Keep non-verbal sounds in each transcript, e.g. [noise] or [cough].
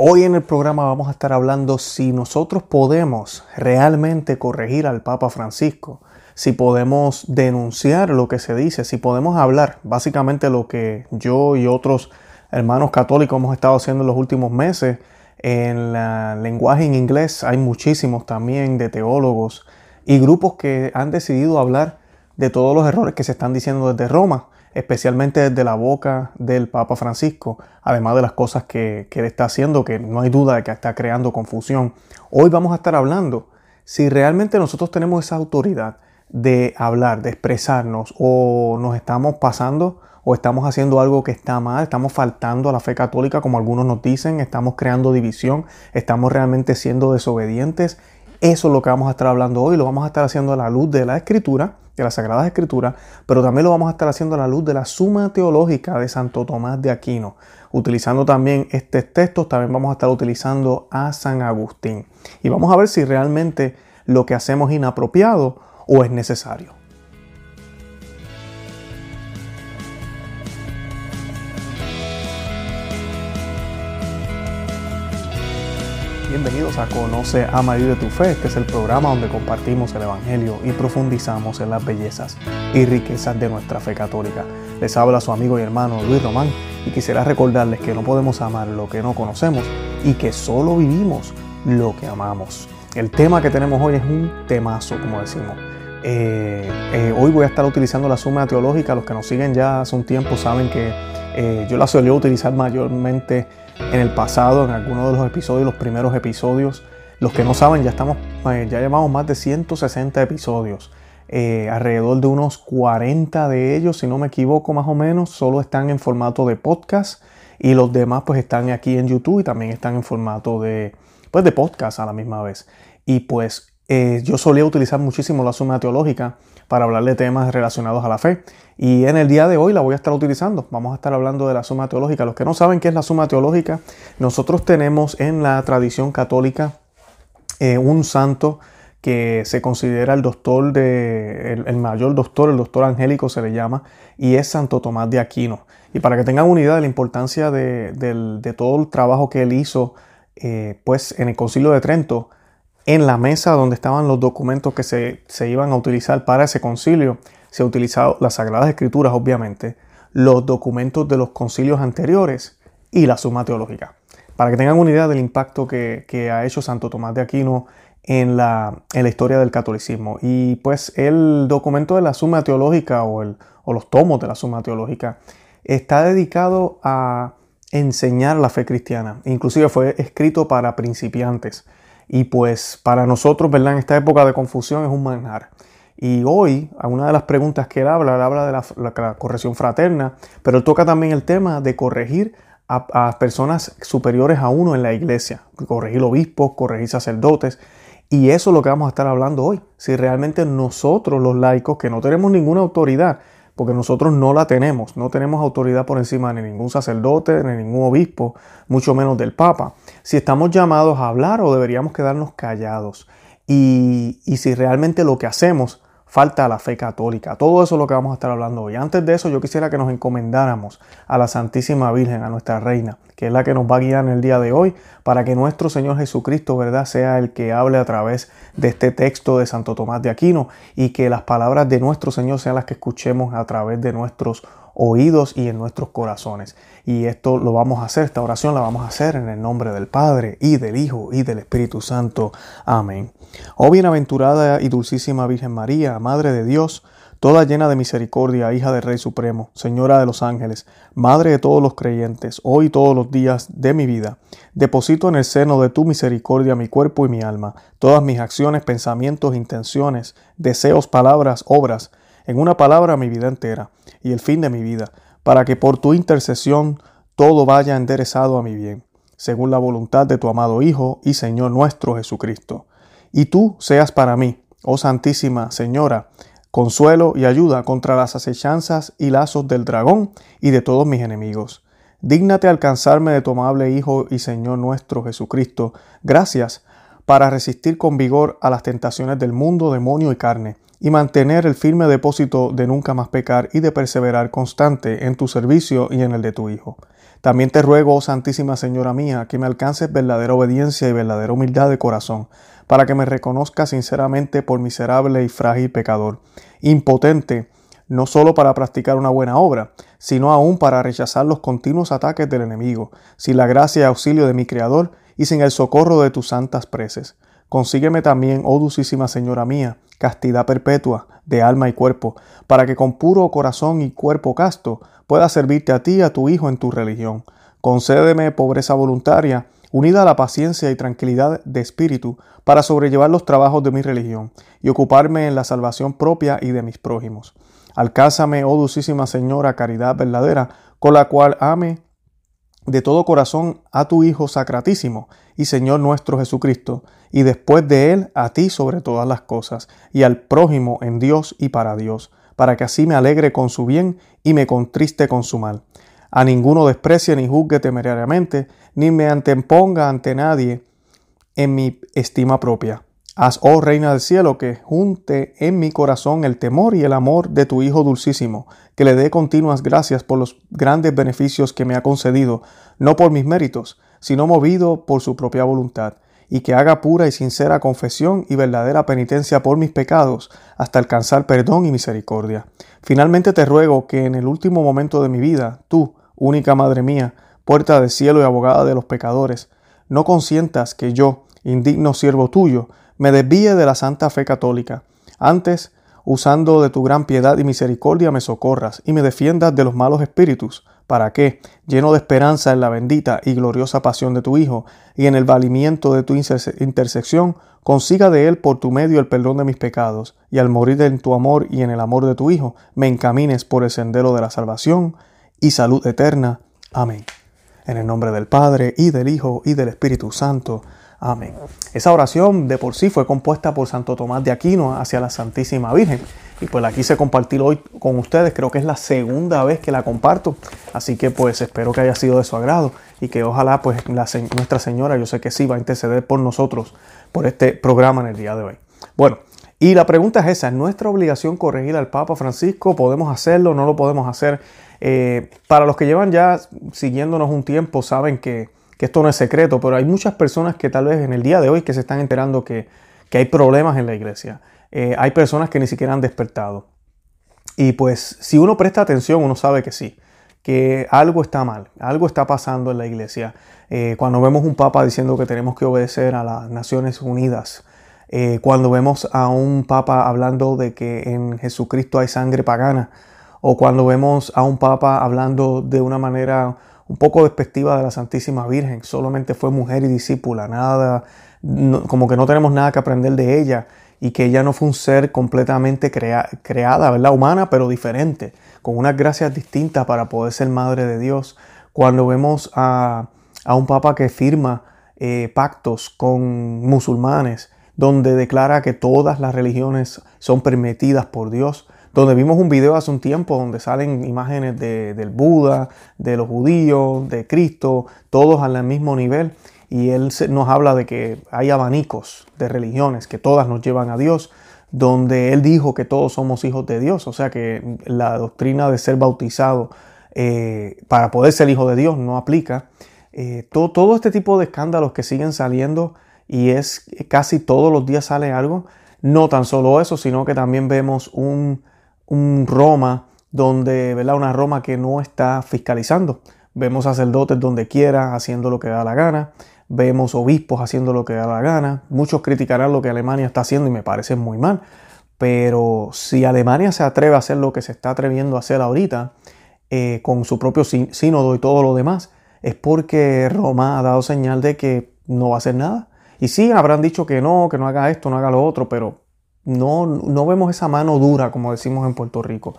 Hoy en el programa vamos a estar hablando si nosotros podemos realmente corregir al Papa Francisco, si podemos denunciar lo que se dice, si podemos hablar básicamente lo que yo y otros hermanos católicos hemos estado haciendo en los últimos meses. En el lenguaje en inglés hay muchísimos también de teólogos y grupos que han decidido hablar de todos los errores que se están diciendo desde Roma especialmente desde la boca del Papa Francisco, además de las cosas que, él está haciendo, que no hay duda de que está creando confusión. Hoy vamos a estar hablando si realmente nosotros tenemos esa autoridad de hablar, de expresarnos, o nos estamos pasando o estamos haciendo algo que está mal, estamos faltando a la fe católica, como algunos nos dicen, estamos creando división, estamos realmente siendo desobedientes. Eso es lo que vamos a estar hablando hoy, lo vamos a estar haciendo a la luz de la escritura de las Sagradas Escrituras, pero también lo vamos a estar haciendo a la luz de la Suma Teológica de Santo Tomás de Aquino. Utilizando también estos textos, también vamos a estar utilizando a San Agustín. Y vamos a ver si realmente lo que hacemos es inapropiado o es necesario. Bienvenidos a Conoce, Ama y de tu Fe. Este es el programa donde compartimos el Evangelio y profundizamos en las bellezas y riquezas de nuestra fe católica. Les habla su amigo y hermano Luis Román y quisiera recordarles que no podemos amar lo que no conocemos y que solo vivimos lo que amamos. El tema que tenemos hoy es un temazo, como decimos. Eh, eh, hoy voy a estar utilizando la suma teológica. Los que nos siguen ya hace un tiempo saben que eh, yo la solía utilizar mayormente en el pasado, en algunos de los episodios, los primeros episodios. Los que no saben, ya estamos, eh, ya llevamos más de 160 episodios. Eh, alrededor de unos 40 de ellos, si no me equivoco más o menos, solo están en formato de podcast y los demás pues están aquí en YouTube y también están en formato de, pues, de podcast a la misma vez. Y pues eh, yo solía utilizar muchísimo la suma teológica para hablar de temas relacionados a la fe. Y en el día de hoy la voy a estar utilizando. Vamos a estar hablando de la suma teológica. Los que no saben qué es la suma teológica, nosotros tenemos en la tradición católica eh, un santo que se considera el doctor de, el, mayor doctor, el doctor angélico se le llama, y es Santo Tomás de Aquino. Y para que tengan una de la importancia de, todo el trabajo que él hizo, eh, pues en el concilio de Trento, en la mesa donde estaban los documentos que se, iban a utilizar para ese concilio, se ha utilizado las Sagradas Escrituras, obviamente, los documentos de los concilios anteriores y la suma teológica. Para que tengan una idea del impacto que, ha hecho Santo Tomás de Aquino en la, en la, historia del catolicismo. Y pues el documento de la suma teológica o, el, o los tomos de la suma teológica está dedicado a enseñar la fe cristiana. Inclusive fue escrito para principiantes. Y pues para nosotros, ¿verdad? En esta época de confusión es un manjar. Y hoy, a una de las preguntas que él habla, él habla de la, corrección fraterna, pero él toca también el tema de corregir a, personas superiores a uno en la iglesia, corregir obispos, corregir sacerdotes. Y eso es lo que vamos a estar hablando hoy. Si realmente nosotros los laicos, que no tenemos ninguna autoridad, porque nosotros no la tenemos, no tenemos autoridad por encima de ningún sacerdote, ni ningún obispo, mucho menos del Papa. Si estamos llamados a hablar o deberíamos quedarnos callados. Y, y si realmente lo que hacemos falta la fe católica. Todo eso es lo que vamos a estar hablando hoy. Antes de eso, yo quisiera que nos encomendáramos a la Santísima Virgen, a nuestra Reina, que es la que nos va a guiar en el día de hoy, para que nuestro Señor Jesucristo, ¿verdad?, sea el que hable a través de este texto de Santo Tomás de Aquino y que las palabras de nuestro Señor sean las que escuchemos a través de nuestros oídos y en nuestros corazones. Y esto lo vamos a hacer, esta oración la vamos a hacer en el nombre del Padre y del Hijo y del Espíritu Santo. Amén. Oh bienaventurada y dulcísima Virgen María, Madre de Dios, toda llena de misericordia, hija del Rey Supremo, Señora de los ángeles, Madre de todos los creyentes, hoy y todos los días de mi vida, deposito en el seno de tu misericordia mi cuerpo y mi alma, todas mis acciones, pensamientos, intenciones, deseos, palabras, obras, en una palabra mi vida entera y el fin de mi vida, para que por tu intercesión todo vaya enderezado a mi bien, según la voluntad de tu amado Hijo y Señor nuestro Jesucristo. Y tú seas para mí, oh Santísima Señora, consuelo y ayuda contra las acechanzas y lazos del dragón y de todos mis enemigos. Dígnate alcanzarme de tu amable Hijo y Señor nuestro Jesucristo, gracias para resistir con vigor a las tentaciones del mundo, demonio y carne y mantener el firme depósito de nunca más pecar y de perseverar constante en tu servicio y en el de tu Hijo. También te ruego, oh Santísima Señora mía, que me alcances verdadera obediencia y verdadera humildad de corazón, para que me reconozca sinceramente por miserable y frágil pecador, impotente no solo para practicar una buena obra, sino aún para rechazar los continuos ataques del enemigo, sin la gracia y auxilio de mi Creador y sin el socorro de tus santas preces. Consígueme también, oh dulcísima Señora mía, castidad perpetua de alma y cuerpo, para que con puro corazón y cuerpo casto pueda servirte a ti y a tu Hijo en tu religión. Concédeme pobreza voluntaria, unida a la paciencia y tranquilidad de espíritu, para sobrellevar los trabajos de mi religión y ocuparme en la salvación propia y de mis prójimos. Alcázame, oh dulcísima Señora, caridad verdadera, con la cual ame de todo corazón a tu Hijo Sacratísimo y Señor nuestro Jesucristo, y después de Él a ti sobre todas las cosas, y al prójimo en Dios y para Dios, para que así me alegre con su bien y me contriste con su mal. A ninguno desprecie ni juzgue temerariamente, ni me anteponga ante nadie en mi estima propia Haz, oh Reina del Cielo, que junte en mi corazón el temor y el amor de tu Hijo Dulcísimo, que le dé continuas gracias por los grandes beneficios que me ha concedido, no por mis méritos, sino movido por su propia voluntad, y que haga pura y sincera confesión y verdadera penitencia por mis pecados, hasta alcanzar perdón y misericordia. Finalmente te ruego que en el último momento de mi vida, tú, única Madre mía, puerta del cielo y abogada de los pecadores, no consientas que yo, indigno siervo tuyo, me desvíe de la santa fe católica. Antes, usando de tu gran piedad y misericordia, me socorras y me defiendas de los malos espíritus, para que, lleno de esperanza en la bendita y gloriosa pasión de tu Hijo y en el valimiento de tu intersección, consiga de Él por tu medio el perdón de mis pecados, y al morir en tu amor y en el amor de tu Hijo, me encamines por el sendero de la salvación y salud eterna. Amén. En el nombre del Padre, y del Hijo, y del Espíritu Santo. Amén. Esa oración de por sí fue compuesta por Santo Tomás de Aquino hacia la Santísima Virgen. Y pues la quise compartir hoy con ustedes. Creo que es la segunda vez que la comparto. Así que pues espero que haya sido de su agrado. Y que ojalá pues Nuestra Señora, yo sé que sí, va a interceder por nosotros, por este programa en el día de hoy. Bueno, y la pregunta es esa. ¿Es nuestra obligación corregir al Papa Francisco? ¿Podemos hacerlo? ¿No lo podemos hacer? Eh, para los que llevan ya siguiéndonos un tiempo, saben que que esto no es secreto, pero hay muchas personas que tal vez en el día de hoy que se están enterando que, hay problemas en la iglesia. Eh, hay personas que ni siquiera han despertado. Y pues si uno presta atención, uno sabe que sí, que algo está mal, algo está pasando en la iglesia. Eh, cuando vemos un papa diciendo que tenemos que obedecer a las Naciones Unidas, eh, cuando vemos a un papa hablando de que en Jesucristo hay sangre pagana, o cuando vemos a un papa hablando de una manera un poco despectiva de la Santísima Virgen. Solamente fue mujer y discípula, nada, como que no tenemos nada que aprender de ella y que ella no fue un ser completamente creada, ¿verdad? Humana, pero diferente, con unas gracias distintas para poder ser madre de Dios. Cuando vemos a, un papa que firma eh, pactos con musulmanes, donde declara que todas las religiones son permitidas por Dios, donde vimos un video hace un tiempo donde salen imágenes de, del Buda, de los judíos, de Cristo, todos al mismo nivel. Y él nos habla de que hay abanicos de religiones que todas nos llevan a Dios, donde él dijo que todos somos hijos de Dios, o sea que la doctrina de ser bautizado eh, para poder ser hijo de Dios no aplica. Eh, todo, todo este tipo de escándalos que siguen saliendo y es casi todos los días sale algo. No tan solo eso, sino que también vemos un, un Roma donde, ¿verdad? Una Roma que no está fiscalizando. Vemos sacerdotes donde quiera haciendo lo que da la gana. Vemos obispos haciendo lo que da la gana. Muchos criticarán lo que Alemania está haciendo y me parece muy mal. Pero si Alemania se atreve a hacer lo que se está atreviendo a hacer ahorita, eh, con su propio sínodo y todo lo demás, es porque Roma ha dado señal de que no va a hacer nada. Y sí, habrán dicho que no, que no haga esto, no haga lo otro, pero no, no vemos esa mano dura, como decimos en Puerto Rico.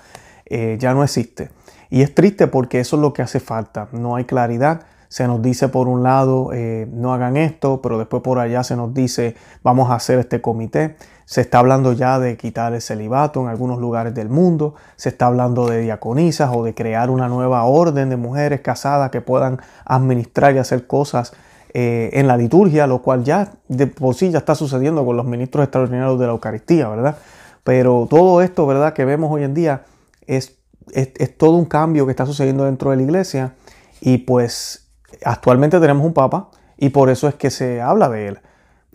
Eh, ya no existe. Y es triste porque eso es lo que hace falta. No hay claridad. Se nos dice por un lado, eh, no hagan esto, pero después por allá se nos dice, vamos a hacer este comité. Se está hablando ya de quitar el celibato en algunos lugares del mundo. Se está hablando de diaconisas o de crear una nueva orden de mujeres casadas que puedan administrar y hacer cosas eh, en la liturgia, lo cual ya de por sí ya está sucediendo con los ministros extraordinarios de la Eucaristía, ¿verdad? Pero todo esto, ¿verdad? Que vemos hoy en día es, es, todo un cambio que está sucediendo dentro de la iglesia Y pues actualmente tenemos un papa y por eso es que se habla de él.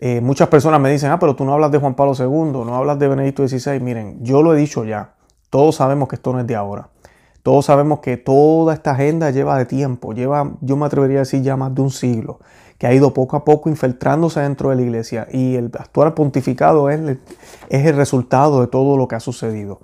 Eh, muchas personas me dicen, ah, pero tú no hablas de Juan Pablo II, no hablas de Benedicto XVI. Miren, yo lo he dicho ya, todos sabemos que esto no es de ahora. Todos sabemos que toda esta agenda lleva de tiempo, lleva, yo me atrevería a decir ya más de un siglo, que ha ido poco a poco infiltrándose dentro de la iglesia y el actual pontificado es, es el resultado de todo lo que ha sucedido.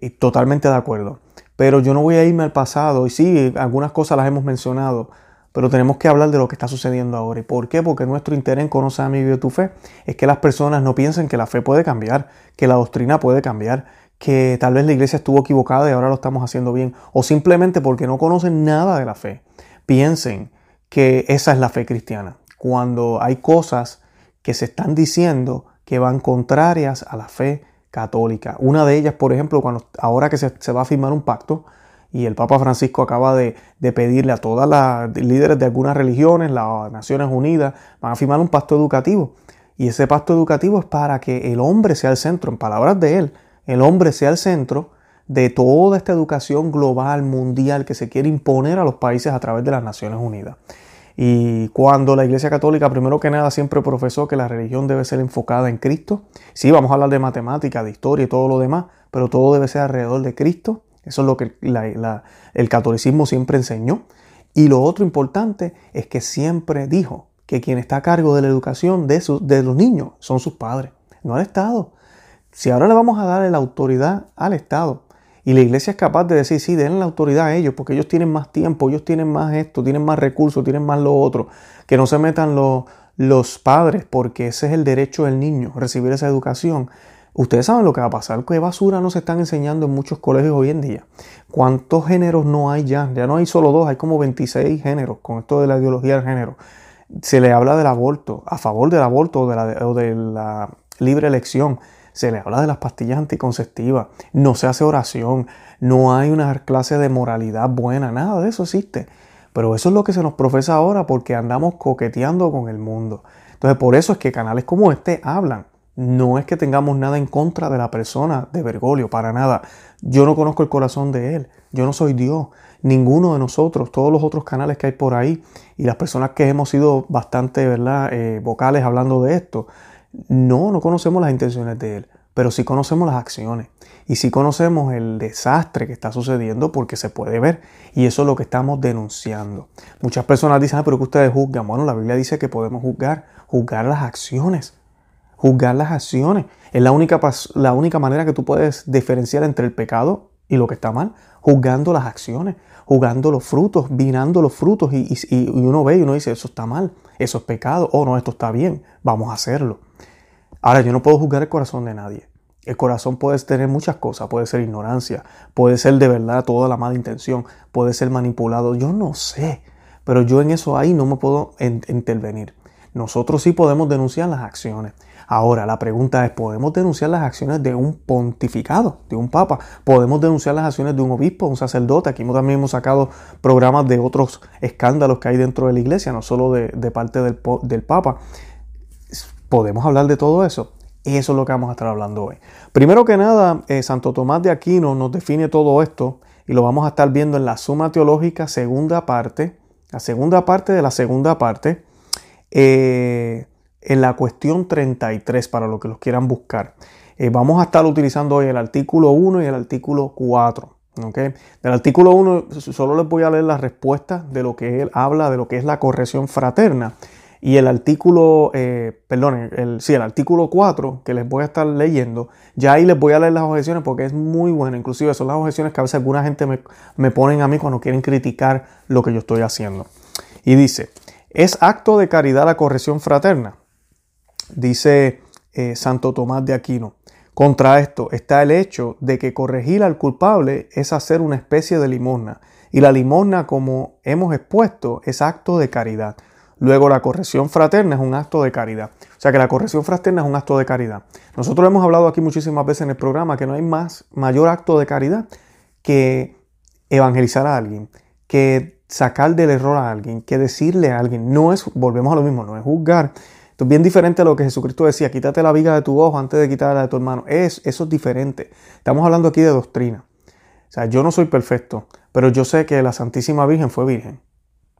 Y totalmente de acuerdo. Pero yo no voy a irme al pasado y sí, algunas cosas las hemos mencionado, pero tenemos que hablar de lo que está sucediendo ahora. ¿Y por qué? Porque nuestro interés en conocer a mi vida tu fe es que las personas no piensen que la fe puede cambiar, que la doctrina puede cambiar, que tal vez la iglesia estuvo equivocada y ahora lo estamos haciendo bien, o simplemente porque no conocen nada de la fe, piensen que esa es la fe cristiana, cuando hay cosas que se están diciendo que van contrarias a la fe católica. Una de ellas, por ejemplo, cuando ahora que se, va a firmar un pacto, y el Papa Francisco acaba de, de, pedirle a todas las líderes de algunas religiones, las Naciones Unidas, van a firmar un pacto educativo. Y ese pacto educativo es para que el hombre sea el centro, en palabras de él, el hombre sea el centro de toda esta educación global, mundial, que se quiere imponer a los países a través de las Naciones Unidas. Y cuando la Iglesia Católica, primero que nada, siempre profesó que la religión debe ser enfocada en Cristo. Sí, vamos a hablar de matemática, de historia y todo lo demás, pero todo debe ser alrededor de Cristo. Eso es lo que el catolicismo siempre enseñó. Y lo otro importante es que siempre dijo que quien está a cargo de la educación de, de los niños son sus padres, no el Estado. Si ahora le vamos a dar la autoridad al Estado y la iglesia es capaz de decir, sí, den la autoridad a ellos, porque ellos tienen más tiempo, ellos tienen más esto, tienen más recursos, tienen más lo otro, que no se metan los, los padres, porque ese es el derecho del niño, recibir esa educación. Ustedes saben lo que va a pasar, qué basura nos están enseñando en muchos colegios hoy en día. ¿Cuántos géneros no hay ya? Ya no hay solo dos, hay como 26 géneros con esto de la ideología del género. Se le habla del aborto, a favor del aborto o de la libre elección se le habla de las pastillas anticonceptivas, no se hace oración, no hay una clase de moralidad buena, nada de eso existe. Pero eso es lo que se nos profesa ahora porque andamos coqueteando con el mundo. Entonces por eso es que canales como este hablan. No es que tengamos nada en contra de la persona de Bergoglio, para nada. Yo no conozco el corazón de él, yo no soy Dios, ninguno de nosotros, todos los otros canales que hay por ahí y las personas que hemos sido bastante ¿verdad? Eh, vocales hablando de esto, no, no conocemos las intenciones de Él, pero sí conocemos las acciones y sí conocemos el desastre que está sucediendo porque se puede ver y eso es lo que estamos denunciando. Muchas personas dicen, ah, pero que ustedes juzgan. Bueno, la Biblia dice que podemos juzgar, juzgar las acciones, juzgar las acciones. Es la única, la única manera que tú puedes diferenciar entre el pecado y lo que está mal, juzgando las acciones, juzgando los frutos, vinando los frutos y, y uno ve y uno dice, eso está mal, eso es pecado, o no, esto está bien, vamos a hacerlo. Ahora, yo no puedo juzgar el corazón de nadie. El corazón puede tener muchas cosas, puede ser ignorancia, puede ser de verdad toda la mala intención, puede ser manipulado, yo no sé, pero yo en eso ahí no me puedo intervenir. Nosotros sí podemos denunciar las acciones. Ahora, la pregunta es, ¿podemos denunciar las acciones de un pontificado, de un papa? ¿Podemos denunciar las acciones de un obispo, un sacerdote? Aquí también hemos sacado programas de otros escándalos que hay dentro de la iglesia, no solo de, parte del, del papa. ¿Podemos hablar de todo eso? Eso es lo que vamos a estar hablando hoy. Primero que nada, eh, Santo Tomás de Aquino nos define todo esto y lo vamos a estar viendo en la Suma Teológica, segunda parte, la segunda parte de la segunda parte, eh, en la cuestión 33, para los que los quieran buscar. Eh, vamos a estar utilizando hoy el artículo 1 y el artículo 4. ¿okay? Del artículo 1 solo les voy a leer la respuesta de lo que él habla de lo que es la corrección fraterna. Y el artículo, eh, perdón, el, sí, el artículo 4 que les voy a estar leyendo, ya ahí les voy a leer las objeciones porque es muy bueno. Inclusive son las objeciones que a veces alguna gente me, me ponen a mí cuando quieren criticar lo que yo estoy haciendo. Y dice, es acto de caridad la corrección fraterna, dice eh, Santo Tomás de Aquino. Contra esto está el hecho de que corregir al culpable es hacer una especie de limosna. Y la limosna, como hemos expuesto, es acto de caridad. Luego la corrección fraterna es un acto de caridad. O sea que la corrección fraterna es un acto de caridad. Nosotros hemos hablado aquí muchísimas veces en el programa que no hay más mayor acto de caridad que evangelizar a alguien, que sacar del error a alguien, que decirle a alguien. No es, volvemos a lo mismo, no es juzgar. Esto es bien diferente a lo que Jesucristo decía, quítate la viga de tu ojo antes de quitarla de tu hermano. Es, eso es diferente. Estamos hablando aquí de doctrina. O sea, yo no soy perfecto, pero yo sé que la Santísima Virgen fue virgen.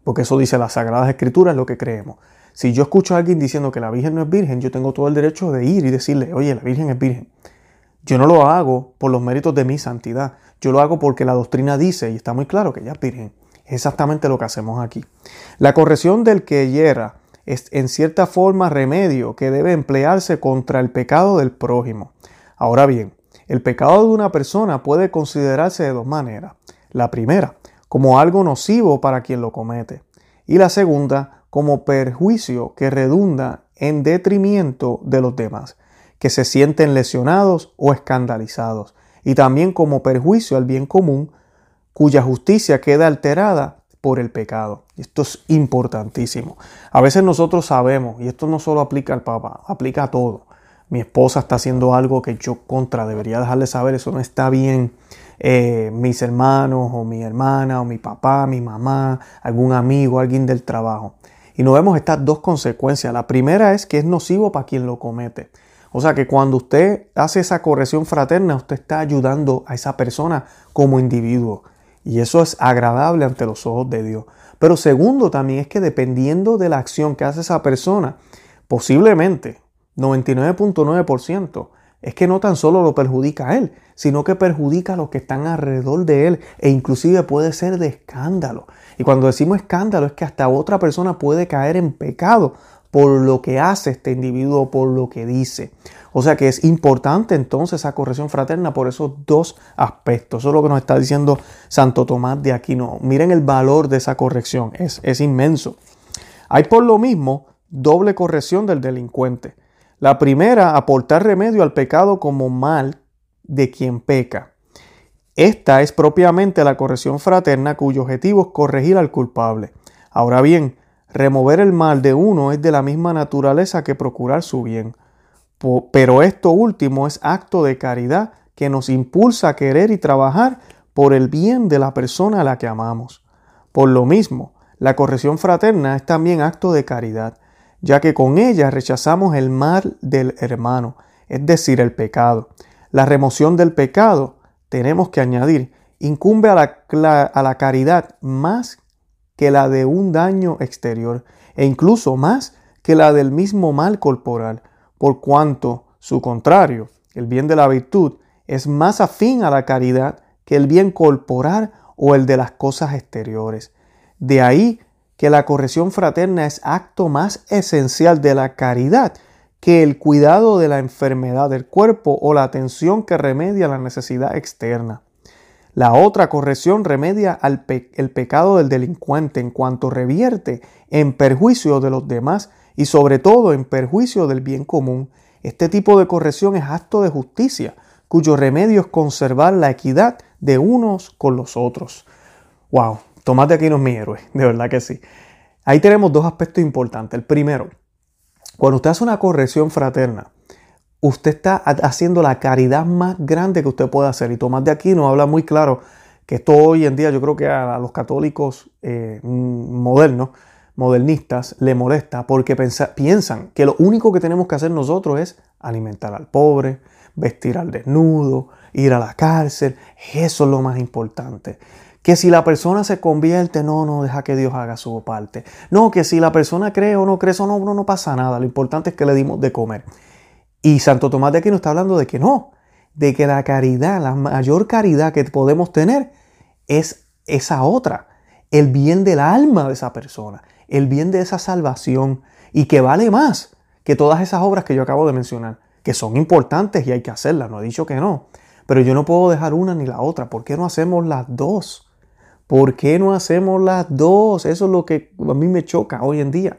Porque eso dice las Sagradas Escrituras, es lo que creemos. Si yo escucho a alguien diciendo que la Virgen no es virgen, yo tengo todo el derecho de ir y decirle, oye, la Virgen es virgen. Yo no lo hago por los méritos de mi santidad, yo lo hago porque la doctrina dice, y está muy claro que ella es virgen. Es exactamente lo que hacemos aquí. La corrección del que hiera es en cierta forma remedio que debe emplearse contra el pecado del prójimo. Ahora bien, el pecado de una persona puede considerarse de dos maneras. La primera, como algo nocivo para quien lo comete. Y la segunda, como perjuicio que redunda en detrimento de los demás, que se sienten lesionados o escandalizados. Y también como perjuicio al bien común, cuya justicia queda alterada por el pecado. Esto es importantísimo. A veces nosotros sabemos, y esto no solo aplica al Papa, aplica a todo. Mi esposa está haciendo algo que yo contra debería dejarle saber, eso no está bien. Eh, mis hermanos o mi hermana o mi papá, mi mamá, algún amigo, alguien del trabajo. Y nos vemos estas dos consecuencias. La primera es que es nocivo para quien lo comete. O sea que cuando usted hace esa corrección fraterna, usted está ayudando a esa persona como individuo. Y eso es agradable ante los ojos de Dios. Pero segundo también es que dependiendo de la acción que hace esa persona, posiblemente 99.9% es que no tan solo lo perjudica a él, sino que perjudica a los que están alrededor de él e inclusive puede ser de escándalo. Y cuando decimos escándalo es que hasta otra persona puede caer en pecado por lo que hace este individuo, por lo que dice. O sea que es importante entonces esa corrección fraterna por esos dos aspectos. Eso es lo que nos está diciendo Santo Tomás de Aquino. Miren el valor de esa corrección, es, es inmenso. Hay por lo mismo doble corrección del delincuente. La primera, aportar remedio al pecado como mal de quien peca. Esta es propiamente la corrección fraterna cuyo objetivo es corregir al culpable. Ahora bien, remover el mal de uno es de la misma naturaleza que procurar su bien. Pero esto último es acto de caridad que nos impulsa a querer y trabajar por el bien de la persona a la que amamos. Por lo mismo, la corrección fraterna es también acto de caridad, ya que con ella rechazamos el mal del hermano, es decir, el pecado. La remoción del pecado, tenemos que añadir, incumbe a la, caridad más que la de un daño exterior, e incluso más que la del mismo mal corporal, por cuanto su contrario, el bien de la virtud, es más afín a la caridad que el bien corporal o el de las cosas exteriores. De ahí que la corrección fraterna es acto más esencial de la caridad que el cuidado de la enfermedad del cuerpo o la atención que remedia la necesidad externa. La otra corrección remedia al el pecado del delincuente en cuanto revierte en perjuicio de los demás y sobre todo en perjuicio del bien común. Este tipo de corrección es acto de justicia, cuyo remedio es conservar la equidad de unos con los otros. ¡Wow! Tomás de Aquino es mi héroe, de verdad que sí. Ahí tenemos dos aspectos importantes. El primero, cuando usted hace una corrección fraterna, usted está haciendo la caridad más grande que usted puede hacer. Y Tomás de Aquino habla muy claro que esto hoy en día yo creo que a los católicos eh, modernos modernistas le molesta porque piensan que lo único que tenemos que hacer nosotros es alimentar al pobre, vestir al desnudo, ir a la cárcel. Eso es lo más importante. Que si la persona se convierte, no, no, deja que Dios haga su parte. No, que si la persona cree o no cree, eso no, no, no pasa nada. Lo importante es que le dimos de comer. Y Santo Tomás de Aquino está hablando de que no, de que la caridad, la mayor caridad que podemos tener es esa otra, el bien del alma de esa persona, el bien de esa salvación y que vale más que todas esas obras que yo acabo de mencionar, que son importantes y hay que hacerlas, no he dicho que no, pero yo no puedo dejar una ni la otra, ¿por qué no hacemos las dos? ¿Por qué no hacemos las dos? Eso es lo que a mí me choca hoy en día.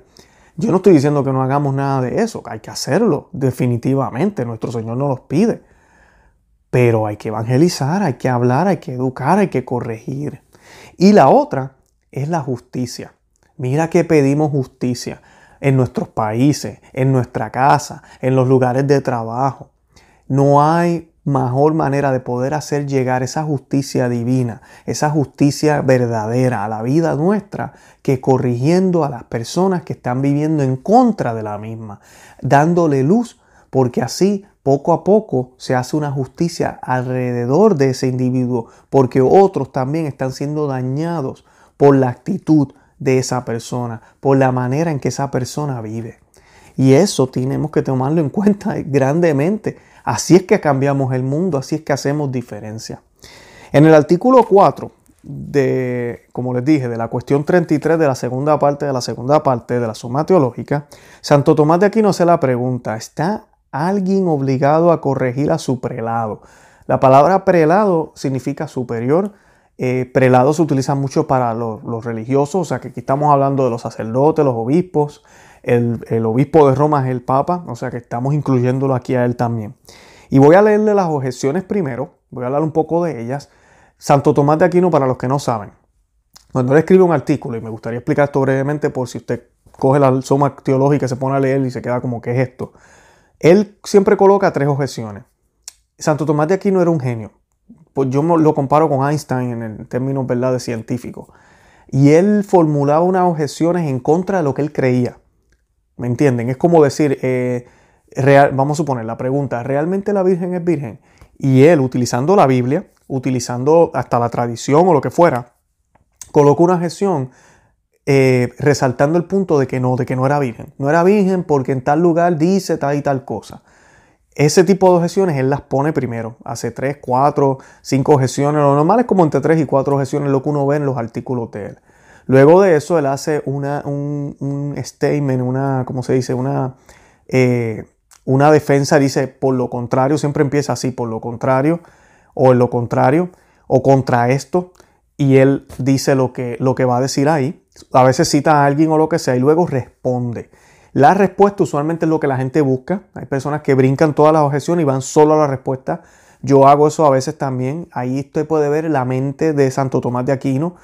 Yo no estoy diciendo que no hagamos nada de eso, hay que hacerlo, definitivamente, nuestro Señor nos los pide. Pero hay que evangelizar, hay que hablar, hay que educar, hay que corregir. Y la otra es la justicia. Mira que pedimos justicia en nuestros países, en nuestra casa, en los lugares de trabajo. No hay mejor manera de poder hacer llegar esa justicia divina, esa justicia verdadera a la vida nuestra que corrigiendo a las personas que están viviendo en contra de la misma, dándole luz, porque así poco a poco se hace una justicia alrededor de ese individuo, porque otros también están siendo dañados por la actitud de esa persona, por la manera en que esa persona vive. Y eso tenemos que tomarlo en cuenta grandemente. Así es que cambiamos el mundo, así es que hacemos diferencia. En el artículo 4 de, como les dije, de la cuestión 33 de la segunda parte de la segunda parte de la suma teológica, Santo Tomás de Aquino se la pregunta, ¿está alguien obligado a corregir a su prelado? La palabra prelado significa superior. Eh, prelado se utiliza mucho para los, religiosos, o sea que aquí estamos hablando de los sacerdotes, los obispos. El, obispo de Roma es el Papa, o sea que estamos incluyéndolo aquí a él también. Y voy a leerle las objeciones primero, voy a hablar un poco de ellas Santo Tomás de Aquino, para los que no saben, cuando él escribe un artículo, y me gustaría explicar esto brevemente por si usted coge la suma teológica, se pone a leer y se queda como, ¿qué es esto? Él siempre coloca tres objeciones. Santo Tomás de Aquino era un genio. Pues yo lo comparo con Einstein en términos ¿verdad? de científico. Y él formulaba unas objeciones en contra de lo que él creía. ¿Me entienden? Es como decir, eh, vamos a suponer la pregunta, ¿realmente la Virgen es virgen? Y él, utilizando la Biblia, utilizando hasta la tradición o lo que fuera, colocó una gestión eh, resaltando el punto de que no, de que no era virgen. No era virgen porque en tal lugar dice tal y tal cosa. Ese tipo de objeciones él las pone primero. Hace tres, cuatro, cinco objeciones. Lo normal es como entre tres y cuatro objeciones lo que uno ve en los artículos de él. Luego de eso él hace una, un, statement, una, ¿cómo se dice? Una, eh, una defensa. Dice, por lo contrario, siempre empieza así, por lo contrario o en lo contrario, o contra esto, y él dice lo que, lo que va a decir ahí. A veces cita a alguien o lo que sea y luego responde. La respuesta usualmente es lo que la gente busca. Hay personas que brincan todas las objeciones y van solo a la respuesta. Yo hago eso a veces también. Ahí usted puede ver la mente de Santo Tomás de Aquino,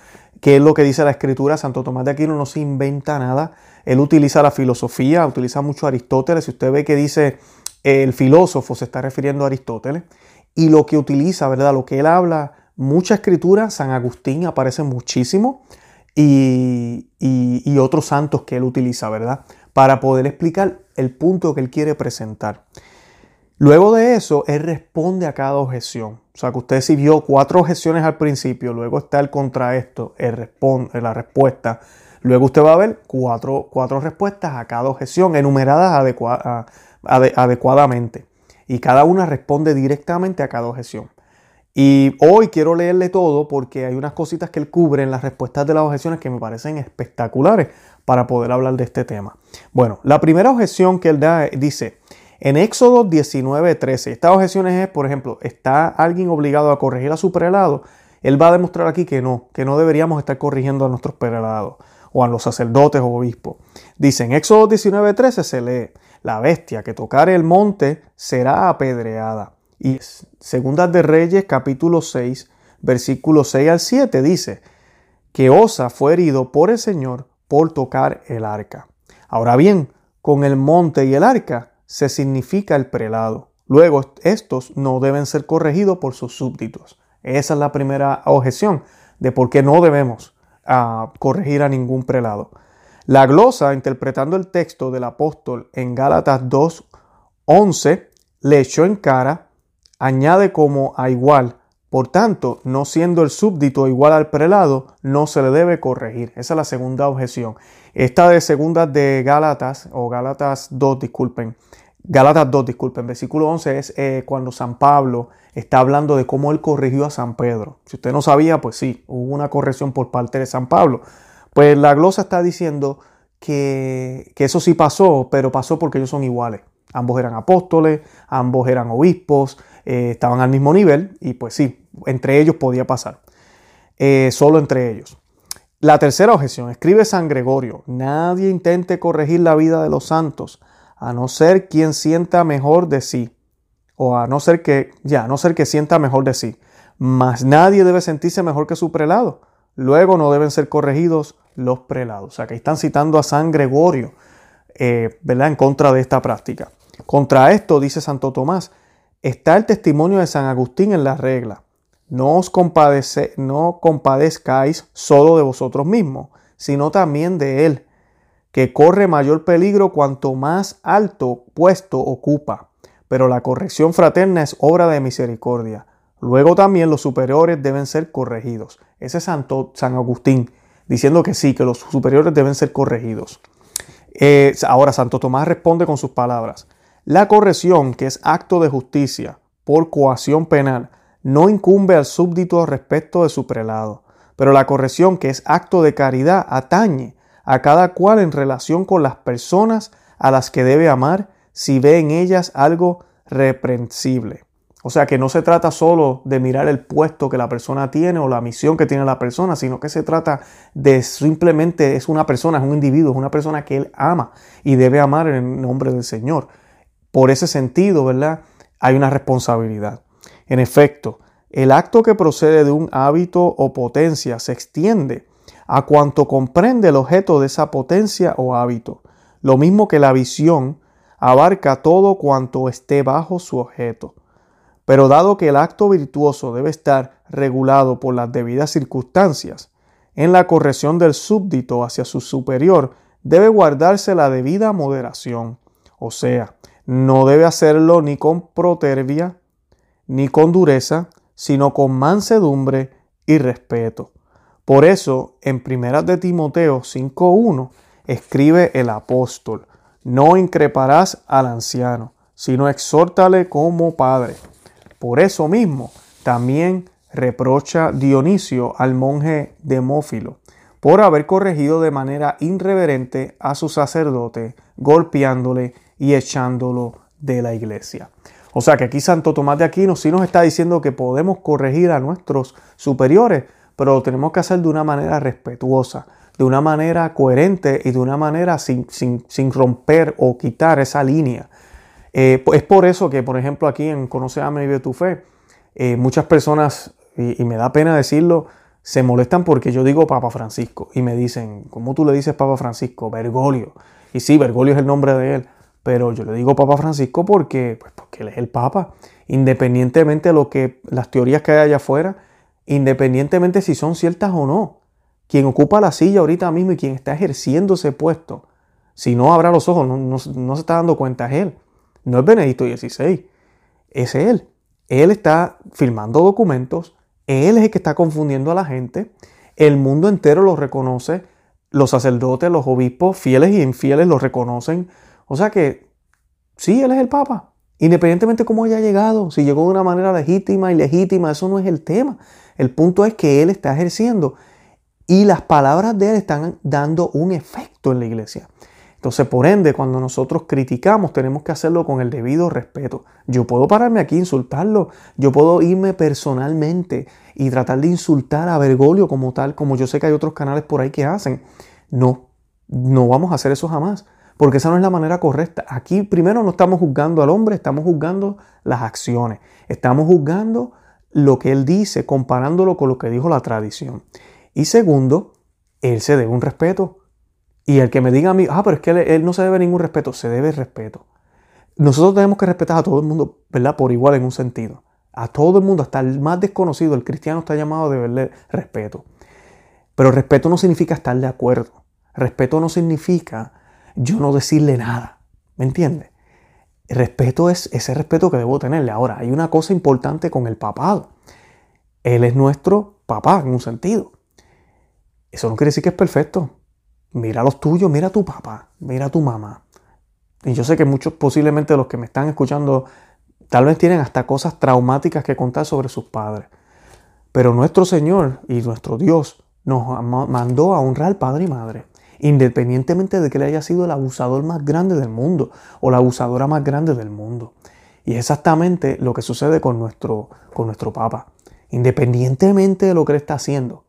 que es lo que dice la escritura. Santo Tomás de Aquino no se inventa nada. Él utiliza la filosofía, utiliza mucho Aristóteles. Si usted ve que dice el filósofo, se está refiriendo a Aristóteles y lo que utiliza, ¿verdad? Lo que él habla, mucha escritura, San Agustín aparece muchísimo y, y, otros santos que él utiliza, ¿verdad? Para poder explicar el punto que él quiere presentar. Luego de eso, él responde a cada objeción. O sea, que usted si vio cuatro objeciones al principio, luego está el contra esto, el responde, la respuesta. Luego usted va a ver cuatro, cuatro respuestas a cada objeción enumeradas adecuadamente y cada una responde directamente a cada objeción. Y hoy quiero leerle todo porque hay unas cositas que él cubre en las respuestas de las objeciones que me parecen espectaculares para poder hablar de este tema. Bueno, la primera objeción que él da dice, en Éxodo 19:13, estas objeciones es, por ejemplo, ¿está alguien obligado a corregir a su prelado? Él va a demostrar aquí que no, que no deberíamos estar corrigiendo a nuestros prelados o a los sacerdotes o obispos. Dice, en Éxodo 19:13 se lee, la bestia que tocare el monte será apedreada. Y Segundas de Reyes capítulo 6, versículo 6 al 7 dice que Osa fue herido por el Señor por tocar el arca. Ahora bien, con el monte y el arca se significa el prelado. Luego, estos no deben ser corregidos por sus súbditos. Esa es la primera objeción de por qué no debemos ah, corregir a ningún prelado. La glosa, interpretando el texto del apóstol en Gálatas 2.11, le echó en cara, añade como a igual. Por tanto, no siendo el súbdito igual al prelado, no se le debe corregir. Esa es la segunda objeción. Esta de segunda de Gálatas, o Gálatas 2, disculpen. Gálatas 2, disculpen. Versículo 11 es eh, cuando San Pablo está hablando de cómo él corrigió a San Pedro. Si usted no sabía, pues sí, hubo una corrección por parte de San Pablo. Pues la glosa está diciendo que, eso sí pasó, pero pasó porque ellos son iguales. Ambos eran apóstoles, ambos eran obispos, eh, estaban al mismo nivel y pues sí, entre ellos podía pasar. Eh, solo entre ellos. La tercera objeción, escribe San Gregorio, nadie intente corregir la vida de los santos, a no ser quien sienta mejor de sí, o a no ser que, ya, no ser que sienta mejor de sí, mas nadie debe sentirse mejor que su prelado. Luego no deben ser corregidos los prelados. O sea, que están citando a San Gregorio, eh, ¿verdad? En contra de esta práctica. Contra esto, dice Santo Tomás, está el testimonio de San Agustín en la regla. No os compadece, no compadezcáis solo de vosotros mismos, sino también de él, que corre mayor peligro cuanto más alto puesto ocupa. Pero la corrección fraterna es obra de misericordia. Luego también los superiores deben ser corregidos. Ese es Santo, San Agustín diciendo que sí, que los superiores deben ser corregidos. Eh, ahora, Santo Tomás responde con sus palabras. La corrección, que es acto de justicia por coacción penal, no incumbe al súbdito respecto de su prelado, pero la corrección, que es acto de caridad, atañe a cada cual en relación con las personas a las que debe amar si ve en ellas algo reprensible. O sea que no se trata solo de mirar el puesto que la persona tiene o la misión que tiene la persona, sino que se trata de simplemente es una persona, es un individuo, es una persona que él ama y debe amar en el nombre del Señor. Por ese sentido, ¿verdad? Hay una responsabilidad. En efecto, el acto que procede de un hábito o potencia se extiende a cuanto comprende el objeto de esa potencia o hábito. Lo mismo que la visión abarca todo cuanto esté bajo su objeto. Pero dado que el acto virtuoso debe estar regulado por las debidas circunstancias, en la corrección del súbdito hacia su superior debe guardarse la debida moderación, o sea, no debe hacerlo ni con protervia, ni con dureza, sino con mansedumbre y respeto. Por eso, en 1 de Timoteo 5.1, escribe el apóstol, no increparás al anciano, sino exhórtale como padre por eso mismo, también reprocha Dionisio al monje Demófilo por haber corregido de manera irreverente a su sacerdote, golpeándole y echándolo de la iglesia. O sea que aquí Santo Tomás de Aquino sí nos está diciendo que podemos corregir a nuestros superiores, pero lo tenemos que hacer de una manera respetuosa, de una manera coherente y de una manera sin, sin romper o quitar esa línea. Eh, es por eso que, por ejemplo, aquí en Conoce, a y Vive tu Fe, eh, muchas personas, y, me da pena decirlo, se molestan porque yo digo Papa Francisco y me dicen, ¿cómo tú le dices Papa Francisco? Bergoglio. Y sí, Bergoglio es el nombre de él, pero yo le digo Papa Francisco porque, pues porque él es el Papa. Independientemente de lo que las teorías que hay allá afuera, independientemente si son ciertas o no, quien ocupa la silla ahorita mismo y quien está ejerciendo ese puesto, si no abra los ojos, no, se está dando cuenta, es él. No es Benedicto XVI, es él. Él está firmando documentos, él es el que está confundiendo a la gente, el mundo entero lo reconoce, los sacerdotes, los obispos, fieles y infieles lo reconocen. O sea que sí, él es el Papa. Independientemente de cómo haya llegado, si llegó de una manera legítima y legítima, eso no es el tema. El punto es que él está ejerciendo y las palabras de él están dando un efecto en la iglesia. Entonces, por ende, cuando nosotros criticamos, tenemos que hacerlo con el debido respeto. Yo puedo pararme aquí insultarlo, yo puedo irme personalmente y tratar de insultar a Bergoglio como tal, como yo sé que hay otros canales por ahí que hacen. No, no vamos a hacer eso jamás, porque esa no es la manera correcta. Aquí primero no estamos juzgando al hombre, estamos juzgando las acciones, estamos juzgando lo que él dice, comparándolo con lo que dijo la tradición. Y segundo, él se debe un respeto. Y el que me diga a mí, ah, pero es que él, no se debe ningún respeto, se debe respeto. Nosotros tenemos que respetar a todo el mundo, ¿verdad? Por igual en un sentido. A todo el mundo, hasta el más desconocido, el cristiano está llamado a deberle respeto. Pero respeto no significa estar de acuerdo. Respeto no significa yo no decirle nada. ¿Me entiendes? respeto es ese respeto que debo tenerle. Ahora, hay una cosa importante con el papado. Él es nuestro papá en un sentido. Eso no quiere decir que es perfecto mira los tuyos, mira a tu papá, mira a tu mamá. Y yo sé que muchos posiblemente los que me están escuchando tal vez tienen hasta cosas traumáticas que contar sobre sus padres. Pero nuestro Señor y nuestro Dios nos mandó a honrar padre y madre, independientemente de que él haya sido el abusador más grande del mundo o la abusadora más grande del mundo. Y es exactamente lo que sucede con nuestro, con nuestro Papa. Independientemente de lo que él está haciendo,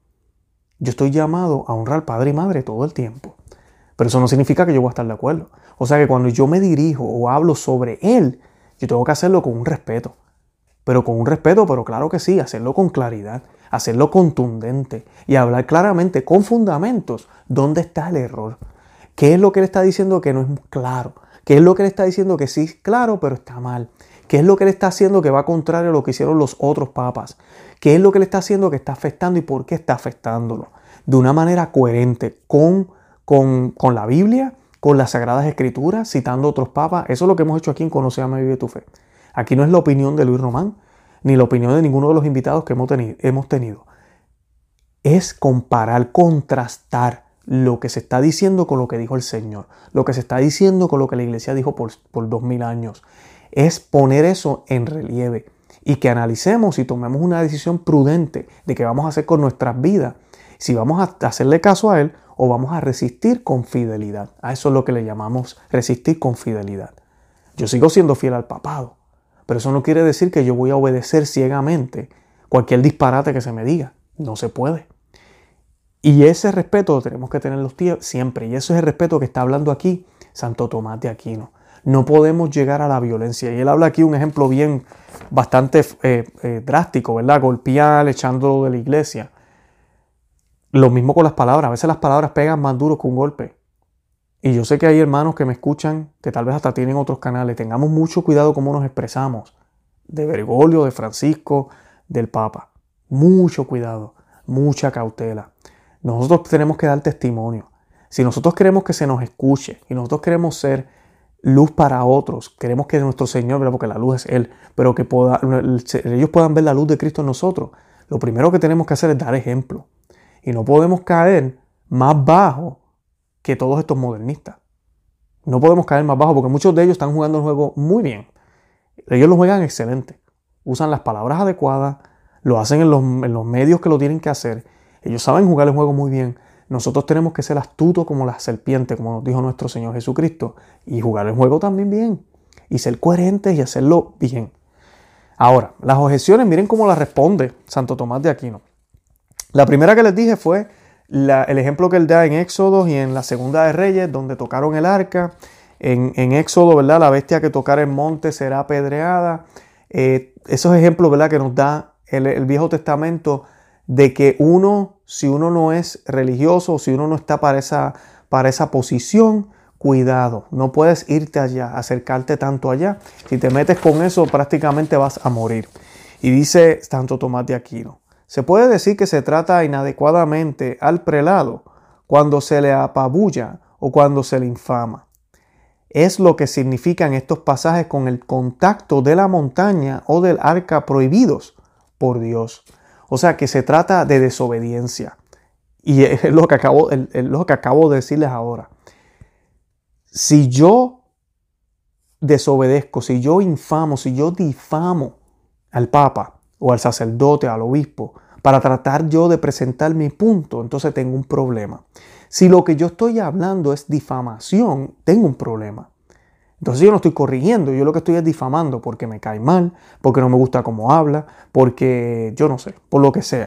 yo estoy llamado a honrar padre y madre todo el tiempo. Pero eso no significa que yo voy a estar de acuerdo. O sea que cuando yo me dirijo o hablo sobre él, yo tengo que hacerlo con un respeto. Pero con un respeto, pero claro que sí, hacerlo con claridad, hacerlo contundente y hablar claramente con fundamentos dónde está el error. ¿Qué es lo que él está diciendo que no es claro? ¿Qué es lo que él está diciendo que sí es claro, pero está mal? ¿Qué es lo que él está haciendo que va contrario a lo que hicieron los otros papas? ¿Qué es lo que le está haciendo que está afectando y por qué está afectándolo? De una manera coherente con, con, la Biblia, con las Sagradas Escrituras, citando otros papas. Eso es lo que hemos hecho aquí en Conoce, Ama, Vive tu Fe. Aquí no es la opinión de Luis Román, ni la opinión de ninguno de los invitados que hemos tenido. Es comparar, contrastar lo que se está diciendo con lo que dijo el Señor, lo que se está diciendo con lo que la iglesia dijo por, por dos mil años. Es poner eso en relieve y que analicemos y tomemos una decisión prudente de qué vamos a hacer con nuestras vidas, si vamos a hacerle caso a Él o vamos a resistir con fidelidad. A eso es lo que le llamamos resistir con fidelidad. Yo sigo siendo fiel al papado, pero eso no quiere decir que yo voy a obedecer ciegamente cualquier disparate que se me diga. No se puede. Y ese respeto tenemos que tener los tíos siempre. Y eso es el respeto que está hablando aquí Santo Tomás de Aquino. No podemos llegar a la violencia. Y él habla aquí un ejemplo bien, bastante eh, eh, drástico, ¿verdad? Golpear, echándolo de la iglesia. Lo mismo con las palabras. A veces las palabras pegan más duro que un golpe. Y yo sé que hay hermanos que me escuchan, que tal vez hasta tienen otros canales. Tengamos mucho cuidado cómo nos expresamos. De Bergoglio, de Francisco, del Papa. Mucho cuidado, mucha cautela. Nosotros tenemos que dar testimonio. Si nosotros queremos que se nos escuche y nosotros queremos ser luz para otros, queremos que nuestro Señor, porque la luz es Él, pero que ellos puedan ver la luz de Cristo en nosotros, lo primero que tenemos que hacer es dar ejemplo. Y no podemos caer más bajo que todos estos modernistas. No podemos caer más bajo porque muchos de ellos están jugando el juego muy bien. Ellos lo juegan excelente. Usan las palabras adecuadas, lo hacen en los, en los medios que lo tienen que hacer. Ellos saben jugar el juego muy bien. Nosotros tenemos que ser astutos como la serpiente, como nos dijo nuestro Señor Jesucristo, y jugar el juego también bien. Y ser coherentes y hacerlo bien. Ahora, las objeciones, miren cómo las responde Santo Tomás de Aquino. La primera que les dije fue el ejemplo que él da en Éxodo y en la segunda de Reyes, donde tocaron el arca. En, Éxodo, ¿verdad? La bestia que tocara el monte será apedreada. Eh, esos ejemplos, ¿verdad? Que nos da el, Viejo Testamento de que uno, si uno no es religioso, si uno no está para esa, para esa posición, cuidado, no puedes irte allá, acercarte tanto allá. Si te metes con eso, prácticamente vas a morir. Y dice Santo Tomás de Aquino, se puede decir que se trata inadecuadamente al prelado cuando se le apabulla o cuando se le infama. Es lo que significan estos pasajes con el contacto de la montaña o del arca prohibidos por Dios. O sea que se trata de desobediencia. Y [laughs] es lo que acabo, es lo que acabo de decirles ahora. Si yo desobedezco, si yo infamo, si yo difamo al Papa, o al sacerdote, al obispo, para tratar yo de presentar mi punto, entonces tengo un problema. Si lo que yo estoy hablando es difamación, tengo un problema. Entonces yo no estoy corrigiendo, yo lo que estoy es difamando porque me cae mal, porque no me gusta cómo habla, porque yo no sé, por lo que sea.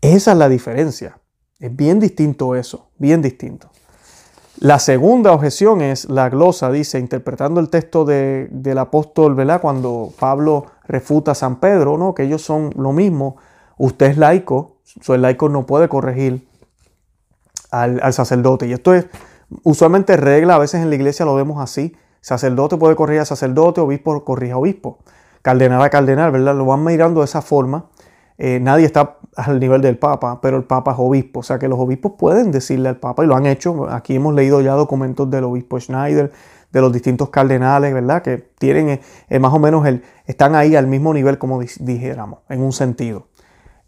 Esa es la diferencia. Es bien distinto eso, bien distinto. La segunda objeción es la glosa, dice, interpretando el texto del apóstol, ¿verdad? Cuando Pablo refuta a San Pedro, ¿no? Que ellos son lo mismo. Usted es laico, so el laico no puede corregir al, sacerdote. Y esto es usualmente regla, a veces en la iglesia lo vemos así. Sacerdote puede corregir a sacerdote, obispo corrige a obispo. Cardenal a cardenal, ¿verdad? Lo van mirando de esa forma. Eh, nadie está al nivel del Papa, pero el Papa es obispo. O sea que los obispos pueden decirle al Papa, y lo han hecho. Aquí hemos leído ya documentos del obispo Schneider, de los distintos cardenales, ¿verdad? Que tienen eh, eh, más o menos el, están ahí al mismo nivel, como dijéramos, en un sentido.